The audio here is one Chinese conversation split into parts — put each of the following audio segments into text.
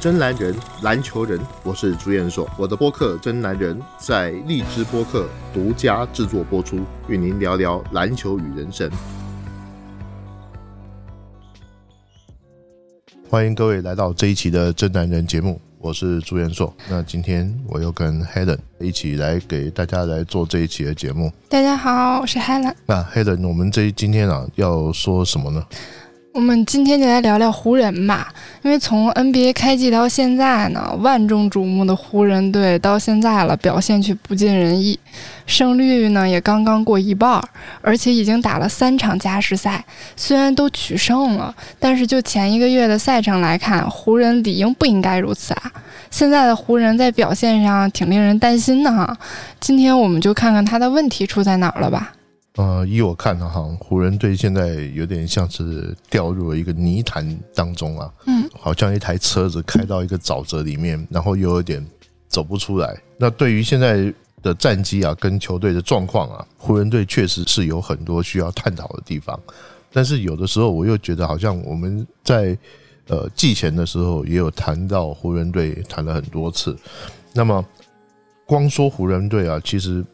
真男人，篮球人，我是朱彦硕。我的播客《真男人》在荔枝播客独家制作播出，与您聊聊篮球与人生。欢迎各位来到这一期的《真男人》节目，我是朱彦硕。那今天我又跟 Helen 一起来给大家来做这一期的节目。大家好，我是 Helen。那 Helen，我们这今天啊要说什么呢？我们今天就来聊聊湖人吧，因为从 NBA 开季到现在呢，万众瞩目的湖人队到现在了，表现却不尽人意，胜率呢也刚刚过一半，而且已经打了三场加时赛，虽然都取胜了，但是就前一个月的赛程来看，湖人理应不应该如此啊。现在的湖人，在表现上挺令人担心的哈。今天我们就看看他的问题出在哪儿了吧。呃，依我看呢，哈，湖人队现在有点像是掉入了一个泥潭当中啊，嗯，好像一台车子开到一个沼泽里面，然后又有点走不出来。那对于现在的战绩啊，跟球队的状况啊，湖人队确实是有很多需要探讨的地方。但是有的时候，我又觉得好像我们在呃季前的时候也有谈到湖人队，谈了很多次。那么光说湖人队啊，其实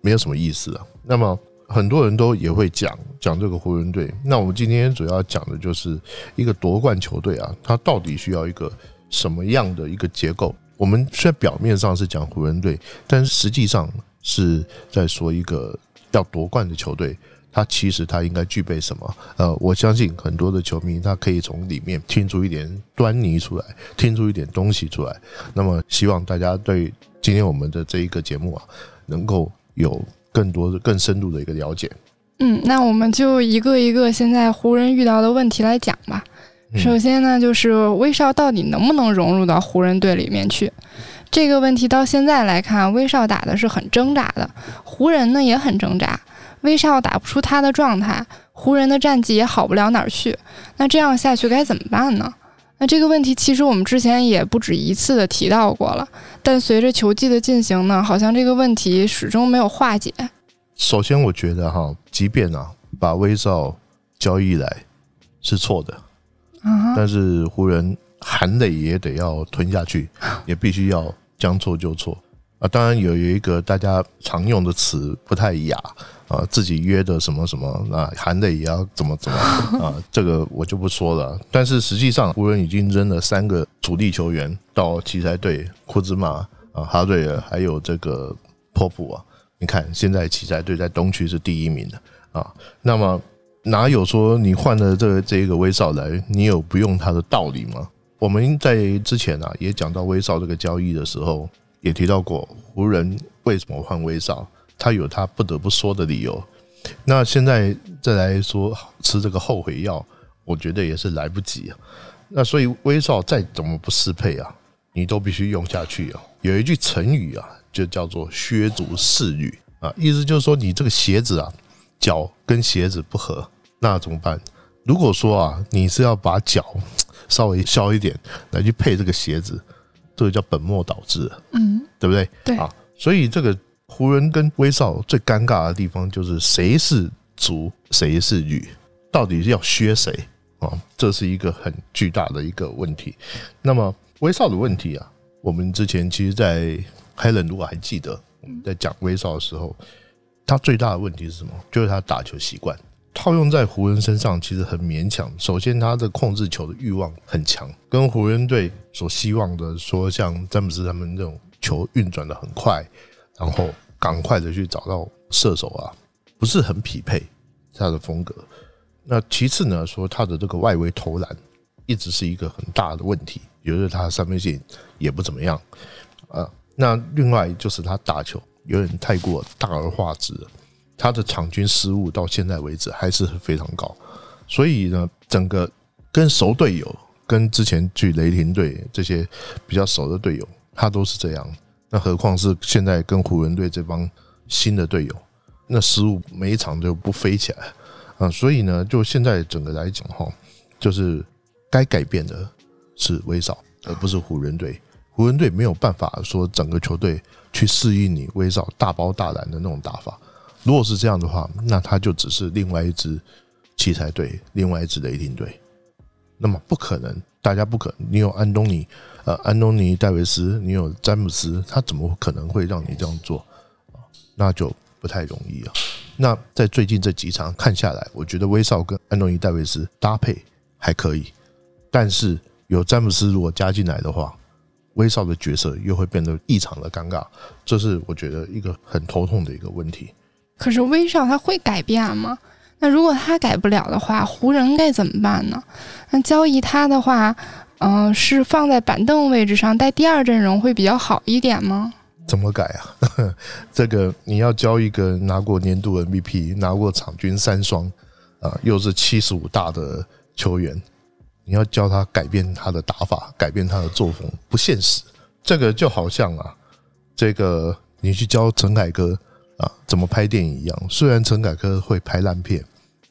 没有什么意思啊。那么很多人都也会讲讲这个湖人队，那我们今天主要讲的就是一个夺冠球队啊，它到底需要一个什么样的一个结构？我们虽然表面上是讲湖人队，但是实际上是在说一个要夺冠的球队，它其实它应该具备什么？呃，我相信很多的球迷他可以从里面听出一点端倪出来，听出一点东西出来。那么希望大家对今天我们的这一个节目啊，能够有。更多的、更深度的一个了解。嗯，那我们就一个一个现在湖人遇到的问题来讲吧。首先呢，就是威少到底能不能融入到湖人队里面去？这个问题到现在来看，威少打的是很挣扎的，湖人呢也很挣扎。威少打不出他的状态，湖人的战绩也好不了哪儿去。那这样下去该怎么办呢？那这个问题其实我们之前也不止一次的提到过了，但随着球季的进行呢，好像这个问题始终没有化解。首先，我觉得哈，即便啊把威少交易来是错的，但是湖人含泪也得要吞下去，也必须要将错就错啊。当然有有一个大家常用的词不太雅。啊，自己约的什么什么啊，含的也要怎么怎么 啊，这个我就不说了。但是实际上，湖人已经扔了三个主力球员到奇才队，库兹马啊、哈瑞尔还有这个波普啊。你看，现在奇才队在东区是第一名的啊。那么哪有说你换了这这一个威少来，你有不用他的道理吗？我们在之前啊也讲到威少这个交易的时候，也提到过湖人为什么换威少。他有他不得不说的理由，那现在再来说吃这个后悔药，我觉得也是来不及啊。那所以威少再怎么不适配啊，你都必须用下去啊。有一句成语啊，就叫做削足适履啊，意思就是说你这个鞋子啊，脚跟鞋子不合，那怎么办？如果说啊，你是要把脚稍微削一点来去配这个鞋子，这个叫本末倒置，嗯，对不对？对啊，所以这个。湖人跟威少最尴尬的地方就是谁是足，谁是羽，到底是要削谁啊？这是一个很巨大的一个问题。那么威少的问题啊，我们之前其实，在 Helen 如果还记得我们在讲威少的时候，他最大的问题是什么？就是他打球习惯套用在湖人身上其实很勉强。首先，他的控制球的欲望很强，跟湖人队所希望的说像詹姆斯他们这种球运转的很快。然后赶快的去找到射手啊，不是很匹配他的风格。那其次呢，说他的这个外围投篮一直是一个很大的问题，觉得他三分线也不怎么样啊。那另外就是他打球有点太过大而化之，他的场均失误到现在为止还是非常高。所以呢，整个跟熟队友、跟之前去雷霆队这些比较熟的队友，他都是这样。那何况是现在跟湖人队这帮新的队友，那失误每一场就不飞起来啊！所以呢，就现在整个来讲哈，就是该改变的是威少，而不是湖人队。湖人队没有办法说整个球队去适应你威少大包大揽的那种打法。如果是这样的话，那他就只是另外一支奇才队，另外一支雷霆队。那么不可能。大家不可，你有安东尼，呃，安东尼戴维斯，你有詹姆斯，他怎么可能会让你这样做啊？那就不太容易啊。那在最近这几场看下来，我觉得威少跟安东尼戴维斯搭配还可以，但是有詹姆斯如果加进来的话，威少的角色又会变得异常的尴尬，这是我觉得一个很头痛的一个问题。可是威少他会改变吗？那如果他改不了的话，湖人该怎么办呢？那交易他的话，嗯，是放在板凳位置上带第二阵容会比较好一点吗？怎么改啊？这个你要交一个拿过年度 MVP、拿过场均三双啊，又是七十五大的球员，你要教他改变他的打法，改变他的作风，不现实。这个就好像啊，这个你去教陈凯歌。啊，怎么拍电影一样？虽然陈凯歌会拍烂片，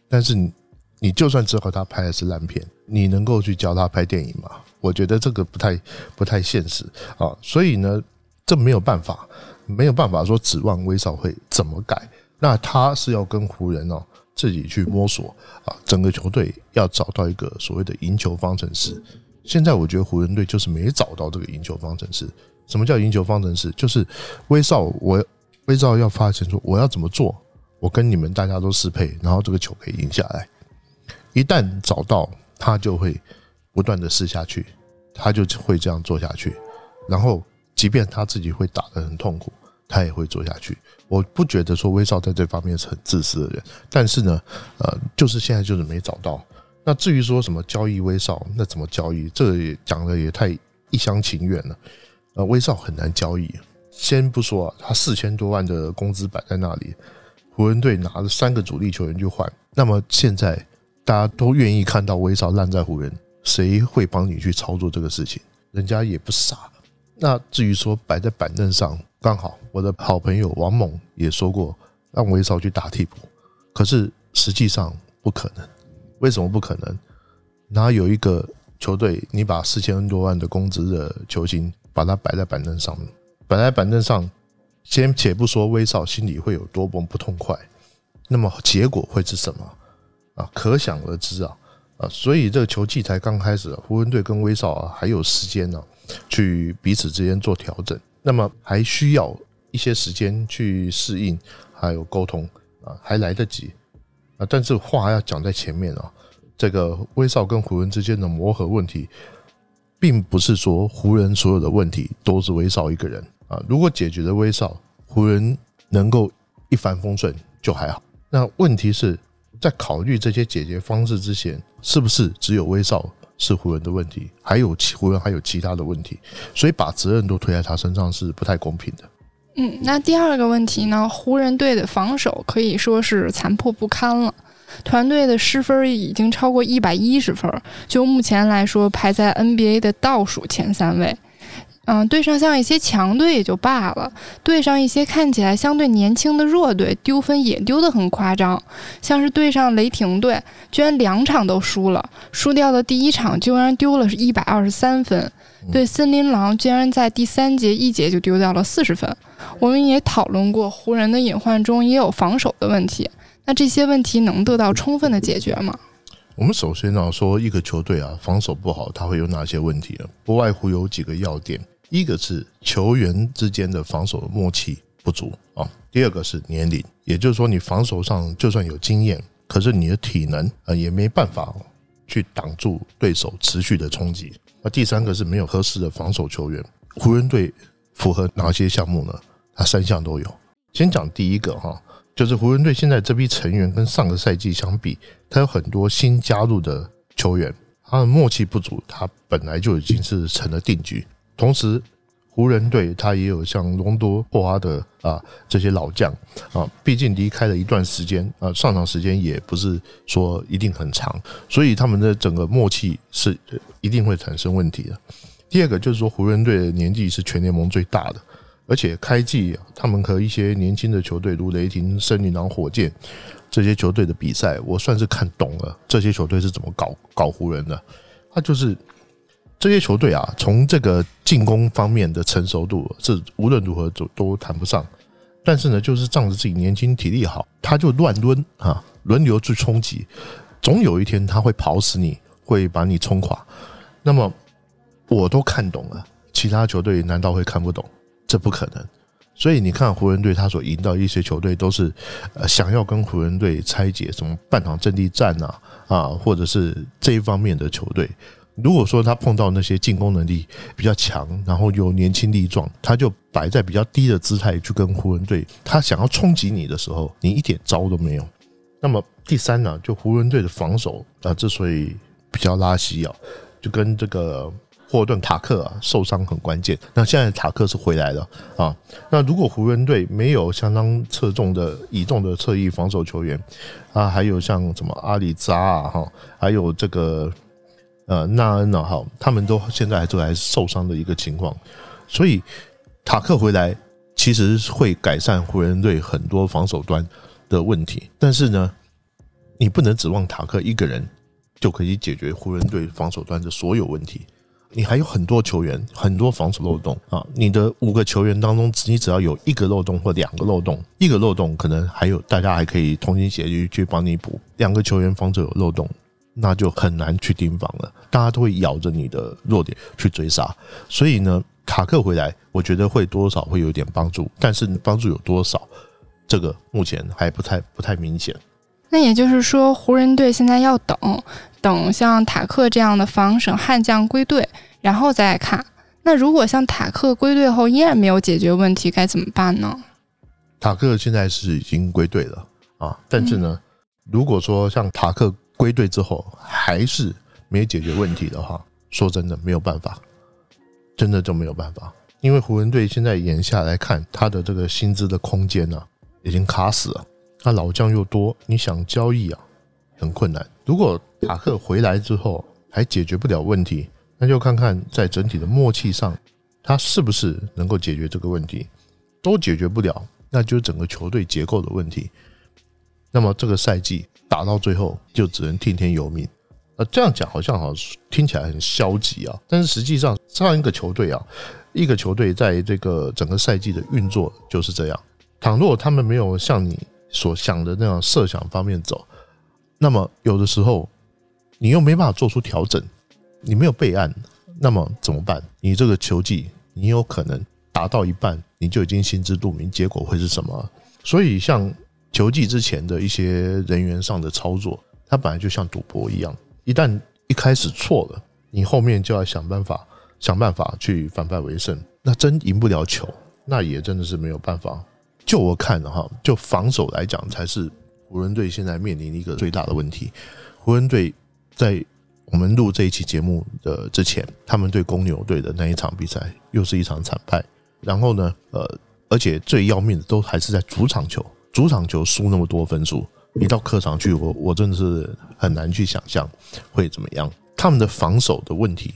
但是你你就算知道他拍的是烂片，你能够去教他拍电影吗？我觉得这个不太不太现实啊。所以呢，这没有办法，没有办法说指望威少会怎么改。那他是要跟湖人哦自己去摸索啊，整个球队要找到一个所谓的赢球方程式。现在我觉得湖人队就是没找到这个赢球方程式。什么叫赢球方程式？就是威少我。威少要发现说我要怎么做，我跟你们大家都适配，然后这个球可以赢下来。一旦找到，他就会不断的试下去，他就会这样做下去。然后，即便他自己会打得很痛苦，他也会做下去。我不觉得说威少在这方面是很自私的人，但是呢，呃，就是现在就是没找到。那至于说什么交易威少，那怎么交易？这也讲的也太一厢情愿了。呃，威少很难交易。先不说啊他四千多万的工资摆在那里，湖人队拿了三个主力球员就换，那么现在大家都愿意看到威少烂在湖人，谁会帮你去操作这个事情？人家也不傻。那至于说摆在板凳上，刚好我的好朋友王猛也说过，让威少去打替补，可是实际上不可能。为什么不可能？哪有一个球队你把四千多万的工资的球星把他摆在板凳上面？本来板凳上，先且不说威少心里会有多么不痛快，那么结果会是什么啊？可想而知啊啊！所以这个球季才刚开始，湖人队跟威少啊还有时间呢，去彼此之间做调整，那么还需要一些时间去适应，还有沟通啊，还来得及啊！但是话要讲在前面啊，这个威少跟湖人之间的磨合问题，并不是说湖人所有的问题都是威少一个人。啊，如果解决了威少，湖人能够一帆风顺就还好。那问题是在考虑这些解决方式之前，是不是只有威少是湖人的问题？还有其湖人还有其他的问题，所以把责任都推在他身上是不太公平的。嗯，那第二个问题呢？湖人队的防守可以说是残破不堪了，团队的失分已经超过一百一十分，就目前来说排在 NBA 的倒数前三位。嗯，对上像一些强队也就罢了，对上一些看起来相对年轻的弱队，丢分也丢得很夸张。像是对上雷霆队，居然两场都输了，输掉的第一场居然丢了是一百二十三分。对森林狼，居然在第三节一节就丢掉了四十分。我们也讨论过，湖人的隐患中也有防守的问题。那这些问题能得到充分的解决吗？我们首先呢说，一个球队啊，防守不好，它会有哪些问题呢？不外乎有几个要点。一个是球员之间的防守默契不足啊，第二个是年龄，也就是说你防守上就算有经验，可是你的体能啊也没办法去挡住对手持续的冲击。那第三个是没有合适的防守球员。湖人队符合哪些项目呢？它三项都有。先讲第一个哈，就是湖人队现在这批成员跟上个赛季相比，他有很多新加入的球员，他的默契不足，他本来就已经是成了定局。同时，湖人队他也有像隆多、霍华德啊这些老将啊，毕竟离开了一段时间啊，上场时间也不是说一定很长，所以他们的整个默契是一定会产生问题的。第二个就是说，湖人队的年纪是全联盟最大的，而且开季他们和一些年轻的球队如雷霆、森林狼、火箭这些球队的比赛，我算是看懂了这些球队是怎么搞搞湖人的，他就是。这些球队啊，从这个进攻方面的成熟度是无论如何都都谈不上，但是呢，就是仗着自己年轻体力好，他就乱抡啊，轮流去冲击，总有一天他会跑死你，会把你冲垮。那么我都看懂了，其他球队难道会看不懂？这不可能。所以你看湖人队他所赢到一些球队都是，呃，想要跟湖人队拆解什么半场阵地战呐，啊，或者是这一方面的球队。如果说他碰到那些进攻能力比较强，然后又年轻力壮，他就摆在比较低的姿态去跟湖人队，他想要冲击你的时候，你一点招都没有。那么第三呢，就湖人队的防守啊，之所以比较拉稀啊，就跟这个。霍顿塔克啊受伤很关键，那现在塔克是回来了啊。那如果湖人队没有相当侧重的移动的侧翼防守球员啊，还有像什么阿里扎啊哈，还有这个呃纳恩啊哈，他们都现在还都还受伤的一个情况，所以塔克回来其实会改善湖人队很多防守端的问题，但是呢，你不能指望塔克一个人就可以解决湖人队防守端的所有问题。你还有很多球员，很多防守漏洞啊！你的五个球员当中，你只要有一个漏洞或两个漏洞，一个漏洞可能还有大家还可以同心协力去帮你补。两个球员防守有漏洞，那就很难去盯防了。大家都会咬着你的弱点去追杀。所以呢，塔克回来，我觉得会多少会有点帮助，但是帮助有多少，这个目前还不太不太明显。那也就是说，湖人队现在要等。等像塔克这样的防守悍将归队，然后再来看。那如果像塔克归队后依然没有解决问题，该怎么办呢？塔克现在是已经归队了啊，但是呢，如果说像塔克归队之后还是没解决问题的话，说真的没有办法，真的就没有办法。因为湖人队现在眼下来看，他的这个薪资的空间呢已经卡死了，他老将又多，你想交易啊很困难。如果塔克回来之后还解决不了问题，那就看看在整体的默契上，他是不是能够解决这个问题。都解决不了，那就是整个球队结构的问题。那么这个赛季打到最后，就只能听天由命。呃，这样讲好像好听起来很消极啊，但是实际上上一个球队啊，一个球队在这个整个赛季的运作就是这样。倘若他们没有像你所想的那样设想方面走，那么有的时候。你又没办法做出调整，你没有备案，那么怎么办？你这个球技，你有可能达到一半，你就已经心知肚明，结果会是什么？所以，像球技之前的一些人员上的操作，它本来就像赌博一样，一旦一开始错了，你后面就要想办法想办法去反败为胜。那真赢不了球，那也真的是没有办法。就我看的哈，就防守来讲，才是湖人队现在面临一个最大的问题。湖人队。在我们录这一期节目的之前，他们对公牛队的那一场比赛又是一场惨败。然后呢，呃，而且最要命的都还是在主场球，主场球输那么多分数，一到客场去，我我真的是很难去想象会怎么样。他们的防守的问题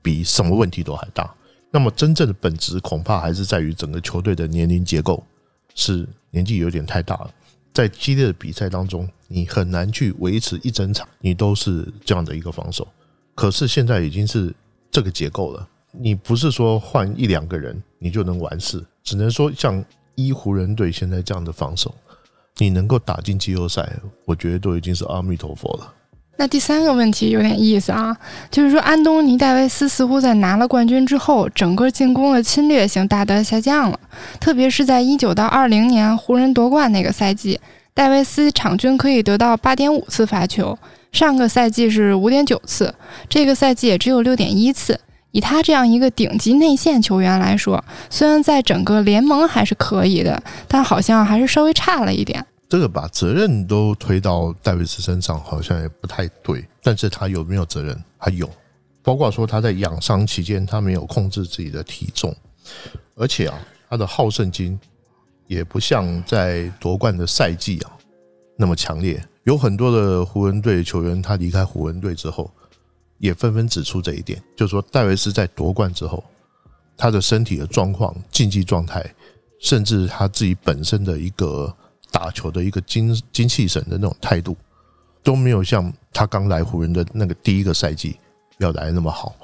比什么问题都还大。那么真正的本质恐怕还是在于整个球队的年龄结构是年纪有点太大了。在激烈的比赛当中，你很难去维持一整场，你都是这样的一个防守。可是现在已经是这个结构了，你不是说换一两个人你就能完事，只能说像一湖人队现在这样的防守，你能够打进季后赛，我觉得都已经是阿弥陀佛了。那第三个问题有点意思啊，就是说安东尼戴维斯似乎在拿了冠军之后，整个进攻的侵略性大大下降了，特别是在一九到二零年湖人夺冠那个赛季，戴维斯场均可以得到八点五次罚球，上个赛季是五点九次，这个赛季也只有六点一次。以他这样一个顶级内线球员来说，虽然在整个联盟还是可以的，但好像还是稍微差了一点。这个把责任都推到戴维斯身上，好像也不太对。但是他有没有责任？他有，包括说他在养伤期间，他没有控制自己的体重，而且啊，他的好胜心也不像在夺冠的赛季啊那么强烈。有很多的湖人队球员，他离开湖人队之后，也纷纷指出这一点，就是说戴维斯在夺冠之后，他的身体的状况、竞技状态，甚至他自己本身的一个。打球的一个精精气神的那种态度，都没有像他刚来湖人的那个第一个赛季要来那么好，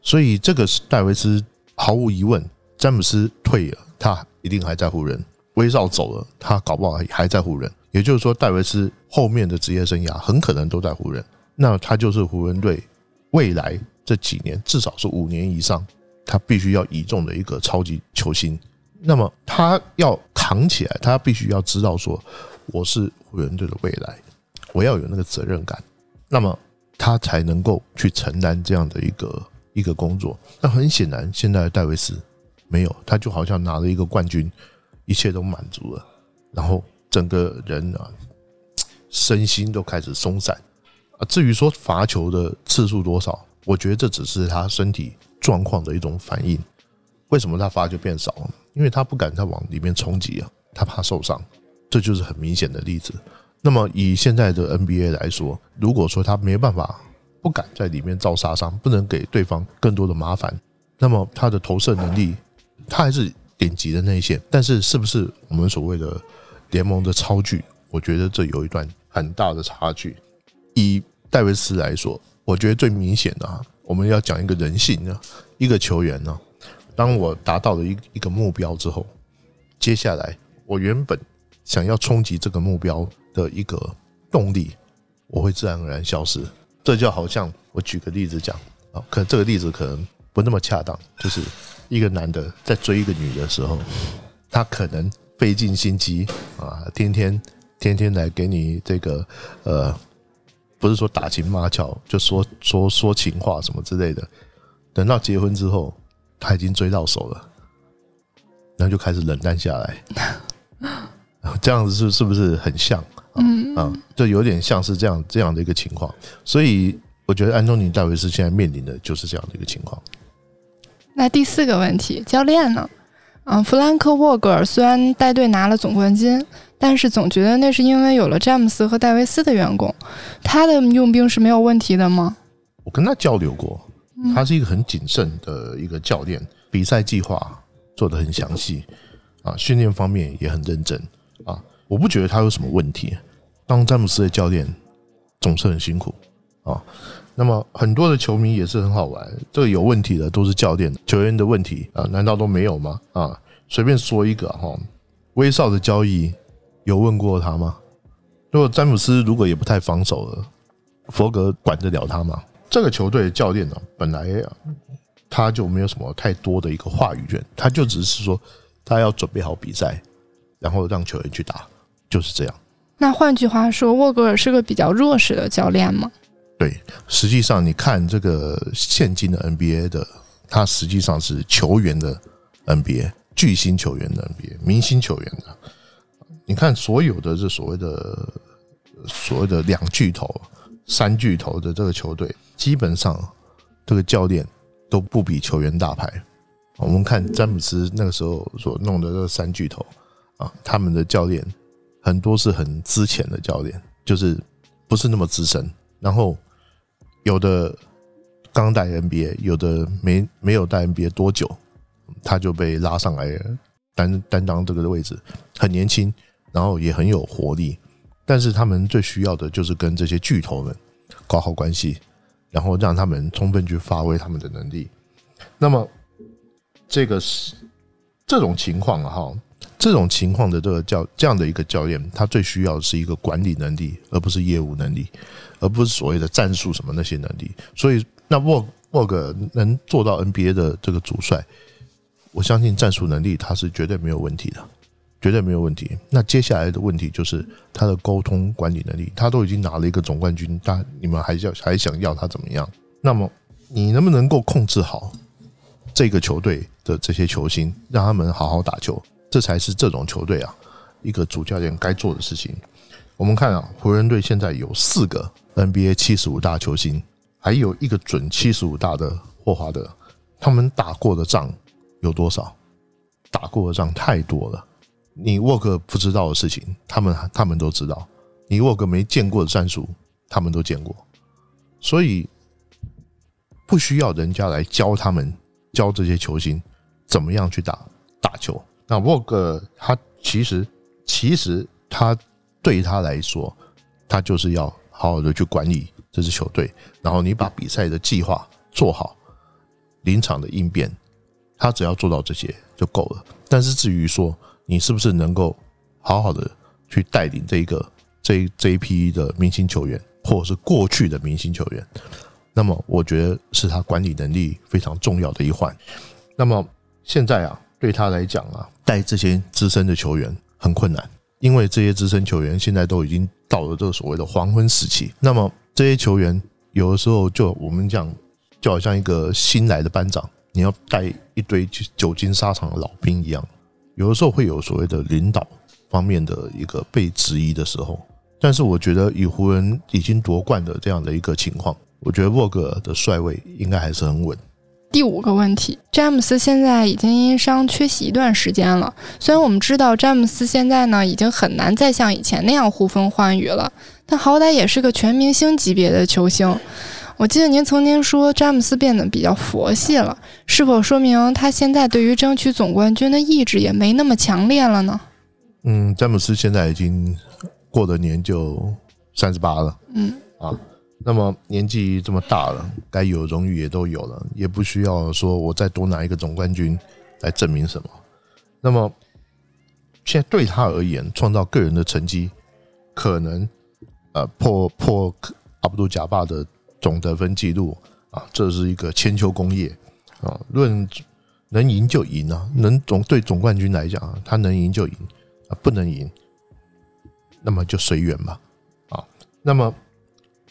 所以这个是戴维斯毫无疑问，詹姆斯退了，他一定还在湖人；威少走了，他搞不好还在湖人。也就是说，戴维斯后面的职业生涯很可能都在湖人，那他就是湖人队未来这几年至少是五年以上，他必须要倚重的一个超级球星。那么他要扛起来，他必须要知道说，我是湖人队的未来，我要有那个责任感。那么他才能够去承担这样的一个一个工作。那很显然，现在戴维斯没有，他就好像拿了一个冠军，一切都满足了，然后整个人啊，身心都开始松散啊。至于说罚球的次数多少，我觉得这只是他身体状况的一种反应。为什么他罚球变少？因为他不敢再往里面冲击啊，他怕受伤，这就是很明显的例子。那么以现在的 NBA 来说，如果说他没办法，不敢在里面造杀伤，不能给对方更多的麻烦，那么他的投射能力，他还是顶级的内线。但是是不是我们所谓的联盟的超巨？我觉得这有一段很大的差距。以戴维斯来说，我觉得最明显的，啊我们要讲一个人性呢，一个球员呢，当我达到了一一个目标之后，接下来我原本想要冲击这个目标。的一个动力，我会自然而然消失。这就好像我举个例子讲啊，可这个例子可能不那么恰当。就是一个男的在追一个女的时候，他可能费尽心机啊，天天天天来给你这个呃，不是说打情骂俏，就说说说情话什么之类的。等到结婚之后，他已经追到手了，然后就开始冷淡下来。这样子是是不是很像？嗯啊，就有点像是这样这样的一个情况，所以我觉得安东尼戴维斯现在面临的就是这样的一个情况。那第四个问题，教练呢？嗯，弗兰克沃格尔虽然带队拿了总冠军，但是总觉得那是因为有了詹姆斯和戴维斯的员工。他的用兵是没有问题的吗？我跟他交流过，他是一个很谨慎的一个教练，比赛计划做的很详细啊，训练方面也很认真啊，我不觉得他有什么问题。当詹姆斯的教练总是很辛苦啊，那么很多的球迷也是很好玩。这个有问题的都是教练球员的问题啊？难道都没有吗？啊，随便说一个哈，威少的交易有问过他吗？如果詹姆斯如果也不太防守了，佛格管得了他吗？这个球队的教练呢，本来他就没有什么太多的一个话语权，他就只是说他要准备好比赛，然后让球员去打，就是这样。那换句话说，沃格尔是个比较弱势的教练吗？对，实际上你看这个现今的 NBA 的，他实际上是球员的 NBA，巨星球员的 NBA，明星球员的。你看所有的这所谓的所谓的两巨头、三巨头的这个球队，基本上这个教练都不比球员大牌。我们看詹姆斯那个时候所弄的这三巨头啊，他们的教练。很多是很资浅的教练，就是不是那么资深。然后有的刚带 NBA，有的没没有带 NBA 多久，他就被拉上来担担当这个位置，很年轻，然后也很有活力。但是他们最需要的就是跟这些巨头们搞好关系，然后让他们充分去发挥他们的能力。那么这个是这种情况哈。这种情况的这个教这样的一个教练，他最需要的是一个管理能力，而不是业务能力，而不是所谓的战术什么那些能力。所以，那沃沃格能做到 NBA 的这个主帅，我相信战术能力他是绝对没有问题的，绝对没有问题。那接下来的问题就是他的沟通管理能力，他都已经拿了一个总冠军，他你们还要还想要他怎么样？那么你能不能够控制好这个球队的这些球星，让他们好好打球？这才是这种球队啊，一个主教练该做的事情。我们看啊，湖人队现在有四个 NBA 七十五大球星，还有一个准七十五大的霍华德。他们打过的仗有多少？打过的仗太多了。你沃克不知道的事情，他们他们都知道；你沃克没见过的战术，他们都见过。所以不需要人家来教他们，教这些球星怎么样去打打球。那沃克他其实其实他对他来说，他就是要好好的去管理这支球队，然后你把比赛的计划做好，临场的应变，他只要做到这些就够了。但是至于说你是不是能够好好的去带领这一个这这一批的明星球员，或者是过去的明星球员，那么我觉得是他管理能力非常重要的一环。那么现在啊，对他来讲啊，带这些资深的球员很困难，因为这些资深球员现在都已经到了这个所谓的黄昏时期。那么这些球员有的时候就我们讲，就好像一个新来的班长，你要带一堆久经沙场的老兵一样，有的时候会有所谓的领导方面的一个被质疑的时候。但是我觉得以湖人已经夺冠的这样的一个情况，我觉得沃格的帅位应该还是很稳。第五个问题，詹姆斯现在已经因伤缺席一段时间了。虽然我们知道詹姆斯现在呢已经很难再像以前那样呼风唤雨了，但好歹也是个全明星级别的球星。我记得您曾经说詹姆斯变得比较佛系了，是否说明他现在对于争取总冠军的意志也没那么强烈了呢？嗯，詹姆斯现在已经过了年就三十八了。嗯啊。那么年纪这么大了，该有荣誉也都有了，也不需要说我再多拿一个总冠军来证明什么。那么现在对他而言，创造个人的成绩，可能呃破破阿布杜贾巴的总得分记录啊，这是一个千秋功业啊。论能赢就赢啊，能总对总冠军来讲，他能赢就赢啊，不能赢，那么就随缘吧啊。那么。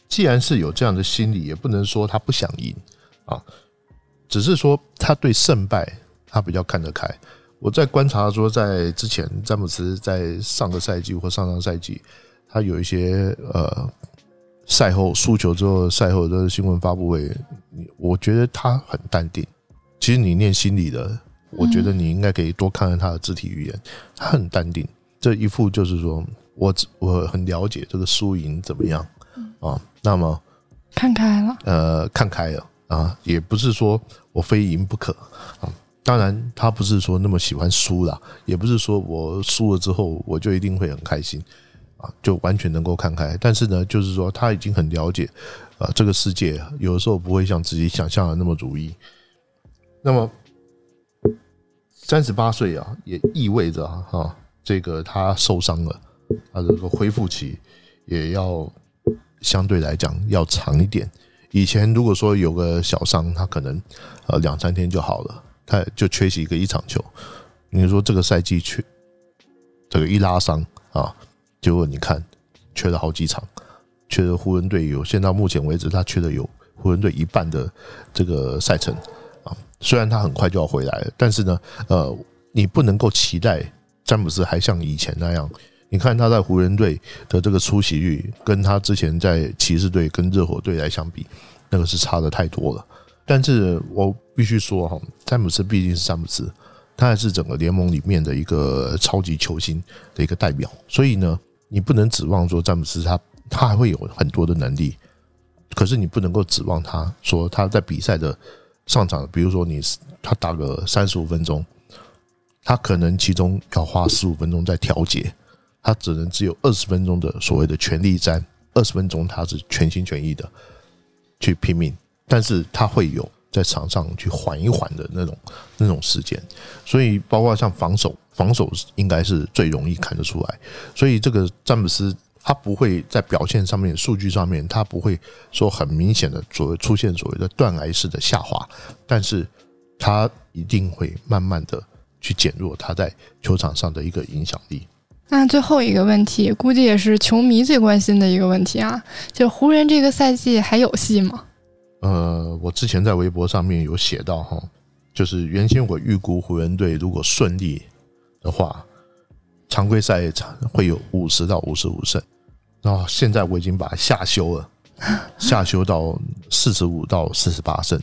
既然是有这样的心理，也不能说他不想赢啊，只是说他对胜败他比较看得开。我在观察说，在之前詹姆斯在上个赛季或上上赛季，他有一些呃赛后输球之后赛后的新闻发布会，我觉得他很淡定。其实你念心理的，我觉得你应该可以多看看他的肢体语言，他很淡定，这一副就是说我我很了解这个输赢怎么样。啊，那么看开了，呃，看开了啊，也不是说我非赢不可啊。当然，他不是说那么喜欢输啦，也不是说我输了之后我就一定会很开心就完全能够看开。但是呢，就是说他已经很了解啊，这个世界有的时候不会像自己想象的那么如意。那么三十八岁啊，也意味着哈，这个他受伤了，他这个恢复期也要。相对来讲要长一点。以前如果说有个小伤，他可能呃两三天就好了，他就缺席一个一场球。你说这个赛季缺这个一拉伤啊，结果你看缺了好几场，缺了湖人队有，现到目前为止他缺的有湖人队一半的这个赛程啊。虽然他很快就要回来了，但是呢，呃，你不能够期待詹姆斯还像以前那样。你看他在湖人队的这个出席率，跟他之前在骑士队跟热火队来相比，那个是差的太多了。但是我必须说哈，詹姆斯毕竟是詹姆斯，他还是整个联盟里面的一个超级球星的一个代表。所以呢，你不能指望说詹姆斯他他还会有很多的能力，可是你不能够指望他说他在比赛的上场，比如说你他打个三十五分钟，他可能其中要花十五分钟在调节。他只能只有二十分钟的所谓的全力战，二十分钟他是全心全意的去拼命，但是他会有在场上去缓一缓的那种那种时间，所以包括像防守，防守应该是最容易看得出来，所以这个詹姆斯他不会在表现上面、数据上面，他不会说很明显的所谓出现所谓的断崖式的下滑，但是他一定会慢慢的去减弱他在球场上的一个影响力。那最后一个问题，估计也是球迷最关心的一个问题啊，就湖人这个赛季还有戏吗？呃，我之前在微博上面有写到哈，就是原先我预估湖人队如果顺利的话，常规赛会有五十到五十五胜，然后现在我已经把它下修了，下修到四十五到四十八胜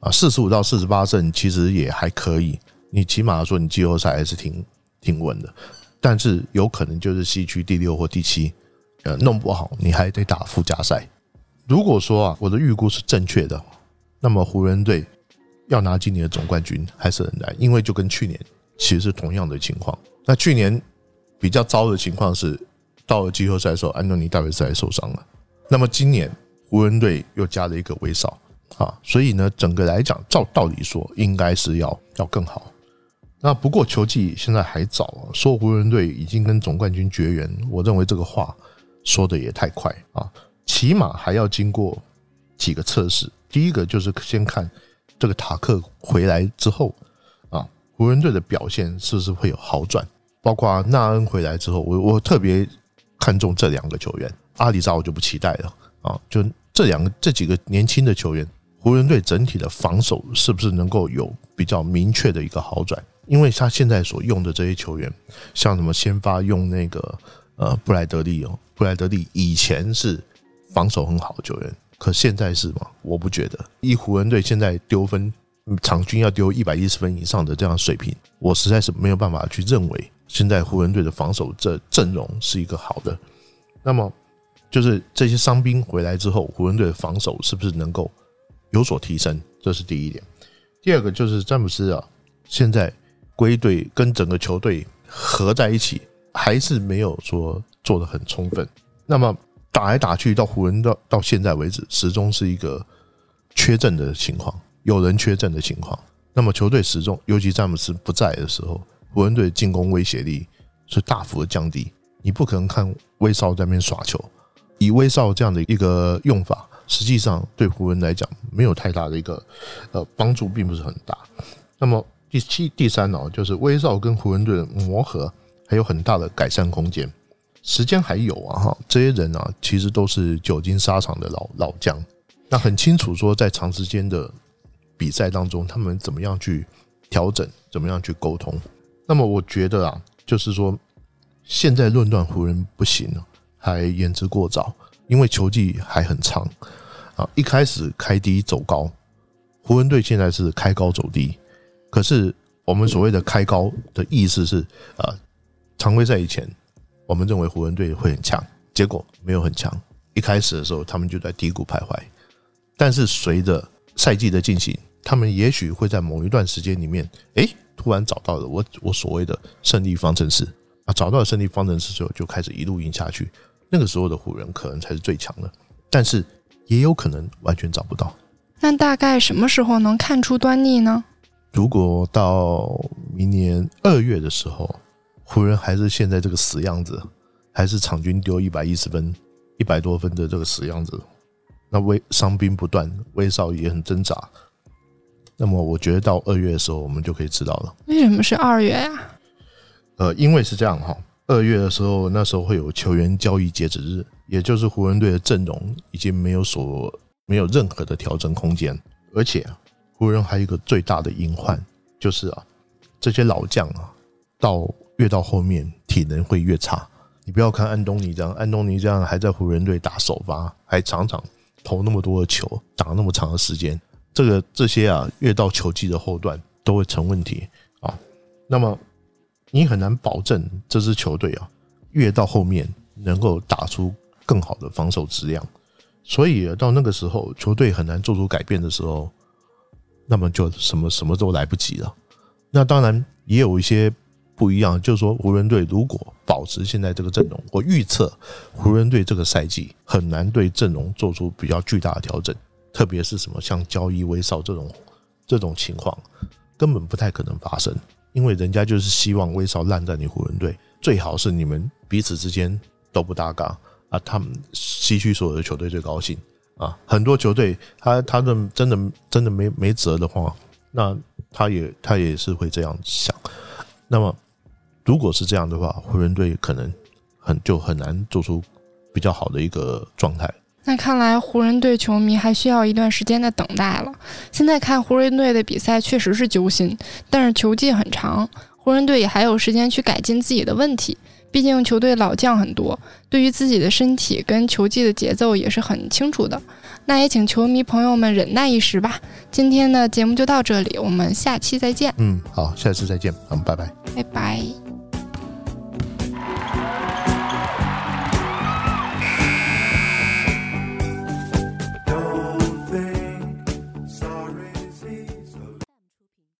啊，四十五到四十八胜其实也还可以，你起码说你季后赛还是挺挺稳的。但是有可能就是西区第六或第七，呃，弄不好你还得打附加赛。如果说啊，我的预估是正确的，那么湖人队要拿今年的总冠军还是很难，因为就跟去年其实是同样的情况。那去年比较糟的情况是，到了季后赛的时候，安东尼戴维斯还受伤了。那么今年湖人队又加了一个威少啊，所以呢，整个来讲，照道理说应该是要要更好。那不过球季现在还早啊，说湖人队已经跟总冠军绝缘，我认为这个话说的也太快啊，起码还要经过几个测试第一个就是先看这个塔克回来之后，湖人队的表现是不是会有好转？包括纳恩回来之后，我我特别看重这两个球员。阿里扎我就不期待了啊，就这两个这几个年轻的球员，湖人队整体的防守是不是能够有比较明确的一个好转？因为他现在所用的这些球员，像什么先发用那个呃布莱德利哦，布莱德利以前是防守很好的球员。可现在是吗？我不觉得。以湖人队现在丢分，场均要丢一百一十分以上的这样水平，我实在是没有办法去认为现在湖人队的防守这阵容是一个好的。那么，就是这些伤兵回来之后，湖人队的防守是不是能够有所提升？这是第一点。第二个就是詹姆斯啊，现在归队跟整个球队合在一起，还是没有说做的很充分。那么。打来打去，到湖人到到现在为止，始终是一个缺阵的情况，有人缺阵的情况。那么球队始终，尤其詹姆斯不在的时候，湖人队进攻威胁力是大幅的降低。你不可能看威少在那边耍球，以威少这样的一个用法，实际上对湖人来讲没有太大的一个呃帮助，并不是很大。那么第七、第三呢，就是威少跟湖人队的磨合还有很大的改善空间。时间还有啊，哈，这些人啊，其实都是久经沙场的老老将，那很清楚说，在长时间的比赛当中，他们怎么样去调整，怎么样去沟通。那么，我觉得啊，就是说，现在论断湖人不行，还言之过早，因为球季还很长啊。一开始开低走高，湖人队现在是开高走低，可是我们所谓的开高的意思是啊，常规赛以前。我们认为湖人队会很强，结果没有很强。一开始的时候，他们就在低谷徘徊。但是随着赛季的进行，他们也许会在某一段时间里面，哎，突然找到了我我所谓的胜利方程式啊，找到了胜利方程式之后，就开始一路赢下去。那个时候的湖人可能才是最强的，但是也有可能完全找不到。那大概什么时候能看出端倪呢？如果到明年二月的时候。湖人还是现在这个死样子，还是场均丢一百一十分、一百多分的这个死样子。那威伤兵不断，威少也很挣扎。那么我觉得到二月的时候，我们就可以知道了。为什么是二月呀？呃，因为是这样哈，二月的时候，那时候会有球员交易截止日，也就是湖人队的阵容已经没有所没有任何的调整空间，而且湖人还有一个最大的隐患，就是啊，这些老将啊，到越到后面体能会越差。你不要看安东尼这样，安东尼这样还在湖人队打首发，还常常投那么多的球，打那么长的时间。这个这些啊，越到球季的后段都会成问题啊。那么你很难保证这支球队啊，越到后面能够打出更好的防守质量。所以到那个时候，球队很难做出改变的时候，那么就什么什么都来不及了。那当然也有一些。不一样，就是说湖人队如果保持现在这个阵容，我预测湖人队这个赛季很难对阵容做出比较巨大的调整，特别是什么像交易威少这种这种情况，根本不太可能发生，因为人家就是希望威少烂在你湖人队，最好是你们彼此之间都不搭嘎啊，他们西区所有的球队最高兴啊，很多球队他他的真的真的没没辙的话，那他也他也是会这样想，那么。如果是这样的话，湖人队可能很就很难做出比较好的一个状态。那看来湖人队球迷还需要一段时间的等待了。现在看湖人队的比赛确实是揪心，但是球季很长，湖人队也还有时间去改进自己的问题。毕竟球队老将很多，对于自己的身体跟球技的节奏也是很清楚的。那也请球迷朋友们忍耐一时吧。今天的节目就到这里，我们下期再见。嗯，好，下次再见，嗯，拜拜，拜拜。